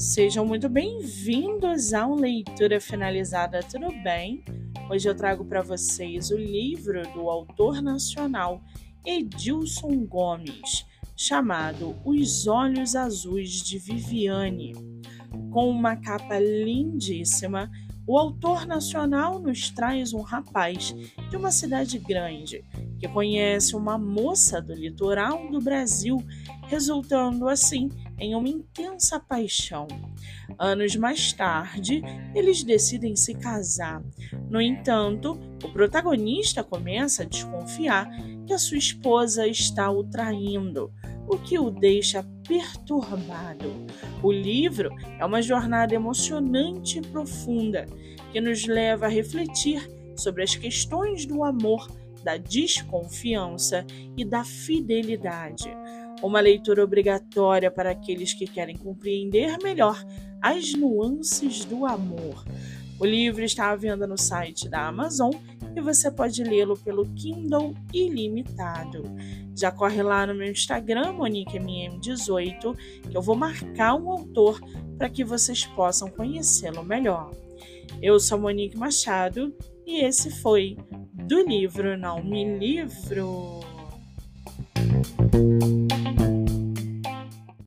Sejam muito bem-vindos ao Leitura Finalizada, tudo bem? Hoje eu trago para vocês o livro do autor nacional Edilson Gomes, chamado Os Olhos Azuis de Viviane. Com uma capa lindíssima, o autor nacional nos traz um rapaz de uma cidade grande que conhece uma moça do litoral do Brasil, resultando assim em uma intensa paixão. Anos mais tarde, eles decidem se casar. No entanto, o protagonista começa a desconfiar que a sua esposa está o traindo, o que o deixa perturbado. O livro é uma jornada emocionante e profunda que nos leva a refletir sobre as questões do amor, da desconfiança e da fidelidade uma leitura obrigatória para aqueles que querem compreender melhor as nuances do amor. O livro está à venda no site da Amazon e você pode lê-lo pelo Kindle ilimitado. Já corre lá no meu Instagram, MoniqueMM18, que eu vou marcar um autor para que vocês possam conhecê-lo melhor. Eu sou Monique Machado e esse foi do livro Não Me Livro.